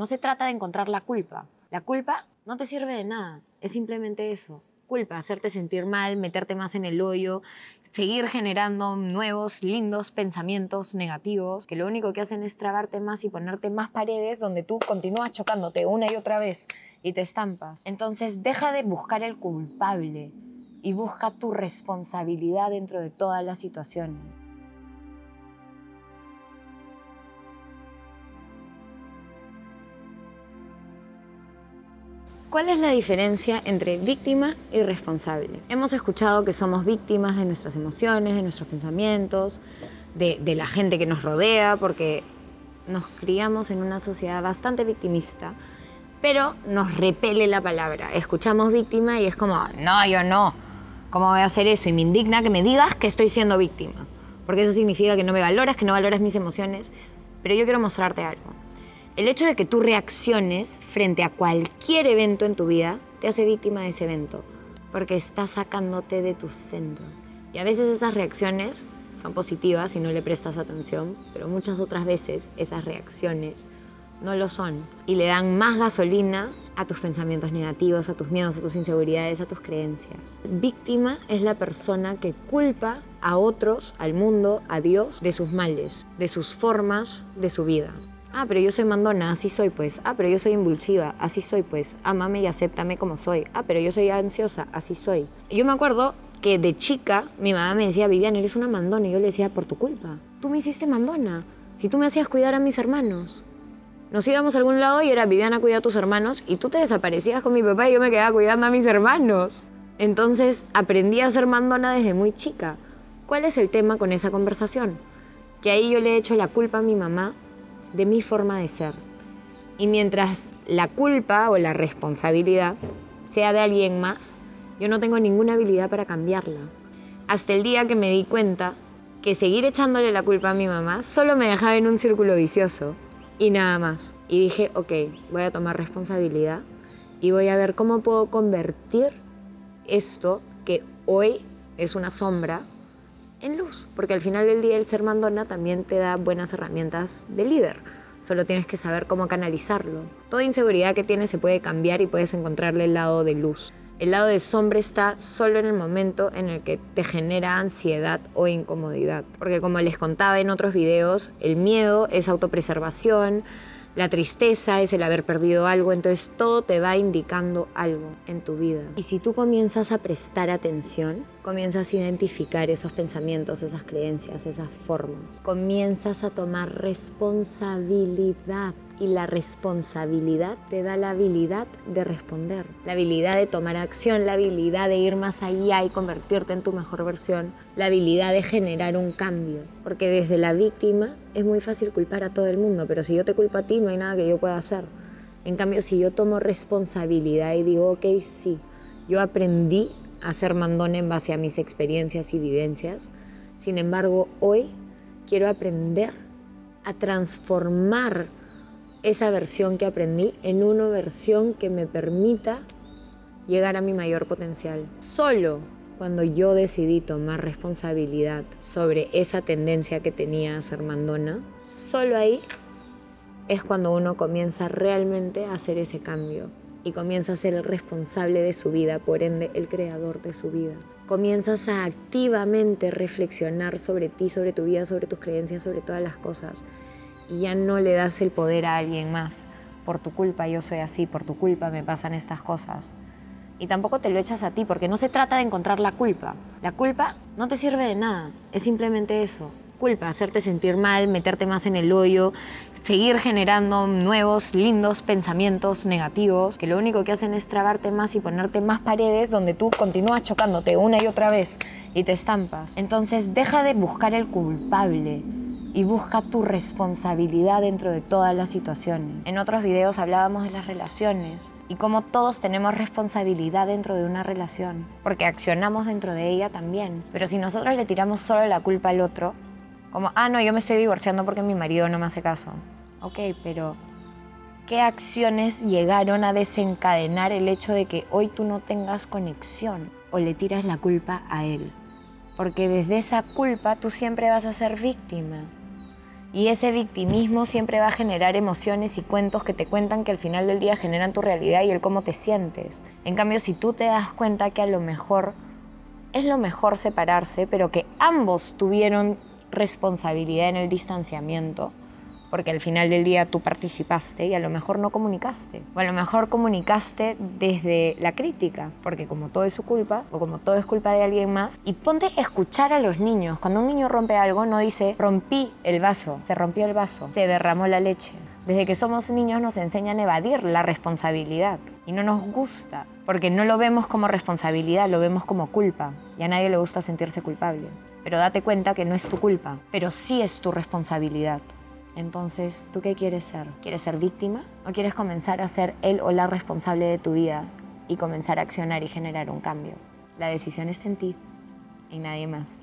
no se trata de encontrar la culpa. La culpa no te sirve de nada, es simplemente eso. Culpa, hacerte sentir mal, meterte más en el hoyo, seguir generando nuevos, lindos pensamientos negativos, que lo único que hacen es trabarte más y ponerte más paredes donde tú continúas chocándote una y otra vez y te estampas. Entonces deja de buscar el culpable y busca tu responsabilidad dentro de todas las situaciones. ¿Cuál es la diferencia entre víctima y responsable? Hemos escuchado que somos víctimas de nuestras emociones, de nuestros pensamientos, de, la gente que nos rodea, porque nos criamos en una sociedad bastante victimista, pero nos repele la palabra. Escuchamos víctima y es como, no, yo no. ¿Cómo voy a hacer eso? Y me indigna que me digas que estoy siendo víctima, porque eso significa que no me valoras, que no valoras mis emociones. Pero yo quiero mostrarte algo. El hecho de que tú reacciones frente a cualquier evento en tu vida te hace víctima de ese evento, porque está sacándote de tu centro. Y a veces esas reacciones son positivas y no le prestas atención, pero muchas otras veces esas reacciones no lo son y le dan más gasolina a tus pensamientos negativos, a tus miedos, a tus inseguridades, a tus creencias. Víctima es la persona que culpa a otros, al mundo, a Dios, de sus males, de sus formas, de su vida. Ah, pero yo soy mandona, así soy pues. Ah, pero yo soy impulsiva, así soy pues. Amame y acéptame como soy. Ah, pero yo soy ansiosa, así soy. Yo me acuerdo que de chica mi mamá me decía, Viviana, eres una mandona. Y yo le decía, por tu culpa. Tú me hiciste mandona. Si tú me hacías cuidar a mis hermanos. Nos íbamos a algún lado y era Viviana cuida a tus hermanos y tú te desaparecías con mi papá y yo me quedaba cuidando a mis hermanos. Entonces aprendí a ser mandona desde muy chica. ¿Cuál es el tema con esa conversación? Que ahí yo le he hecho la culpa a mi mamá de mi forma de ser. Y mientras la culpa o la responsabilidad sea de alguien más, yo no tengo ninguna habilidad para cambiarla. Hasta el día que me di cuenta que seguir echándole la culpa a mi mamá solo me dejaba en un círculo vicioso y nada más. Y dije, ok, voy a tomar responsabilidad y voy a ver cómo puedo convertir esto que hoy es una sombra en luz, porque al final del día el ser mandona también te da buenas herramientas de líder. Solo tienes que saber cómo canalizarlo. Toda inseguridad que tienes se puede cambiar y puedes encontrarle el lado de luz. El lado de sombra está solo en el momento en el que te genera ansiedad o incomodidad. Porque como les contaba en otros videos, el miedo es autopreservación, la tristeza es el haber perdido algo, entonces todo te va indicando algo en tu vida. Y si tú comienzas a prestar atención, comienzas a identificar esos pensamientos, esas creencias, esas formas, comienzas a tomar responsabilidad y la responsabilidad te da la habilidad de responder, la habilidad de tomar acción, la habilidad de ir más allá y convertirte en tu mejor versión, la habilidad de generar un cambio. Porque desde la víctima es muy fácil culpar a todo el mundo, pero si yo te culpo a ti no hay nada que yo pueda hacer. En cambio, si yo tomo responsabilidad y digo, ok, sí, yo aprendí a ser mandón en base a mis experiencias y vivencias, sin embargo, hoy quiero aprender a transformar esa versión que aprendí en una versión que me permita llegar a mi mayor potencial. Solo cuando yo decidí tomar responsabilidad sobre esa tendencia que tenía a ser mandona, solo ahí es cuando uno comienza realmente a hacer ese cambio y comienza a ser el responsable de su vida, por ende el creador de su vida. Comienzas a activamente reflexionar sobre ti, sobre tu vida, sobre tus creencias, sobre todas las cosas y ya no le das el poder a alguien más. Por tu culpa yo soy así, por tu culpa me pasan estas cosas. Y tampoco te lo echas a ti, porque no se trata de encontrar la culpa. La culpa no te sirve de nada, es simplemente eso. Culpa, hacerte sentir mal, meterte más en el hoyo, seguir generando nuevos, lindos pensamientos negativos, que lo único que hacen es trabarte más y ponerte más paredes donde tú continúas chocándote una y otra vez y te estampas. Entonces deja de buscar el culpable y busca tu responsabilidad dentro de todas las situaciones. En otros videos hablábamos de las relaciones y cómo todos tenemos responsabilidad dentro de una relación, porque accionamos dentro de ella también. Pero si nosotros le tiramos solo la culpa al otro, como, ah, no, yo me estoy divorciando porque mi marido no me hace caso. Ok, pero ¿qué acciones llegaron a desencadenar el hecho de que hoy tú no tengas conexión o le tiras la culpa a él? Porque desde esa culpa tú siempre vas a ser víctima. Y ese victimismo siempre va a generar emociones y cuentos que te cuentan que al final del día generan tu realidad y el cómo te sientes. En cambio, si tú te das cuenta que a lo mejor es lo mejor separarse, pero que ambos tuvieron responsabilidad en el distanciamiento, porque al final del día tú participaste y a lo mejor no comunicaste. O a lo mejor comunicaste desde la crítica, porque como todo es su culpa, o como todo es culpa de alguien más, y ponte a escuchar a los niños. Cuando un niño rompe algo, no dice, rompí el vaso, se rompió el vaso, se derramó la leche. Desde que somos niños nos enseñan a evadir la responsabilidad y no nos gusta, porque no lo vemos como responsabilidad, lo vemos como culpa y a nadie le gusta sentirse culpable. Pero date cuenta que no es tu culpa, pero sí es tu responsabilidad. Entonces, ¿tú qué quieres ser? ¿Quieres ser víctima o quieres comenzar a ser él o la responsable de tu vida y comenzar a accionar y generar un cambio? La decisión está en ti y nadie más.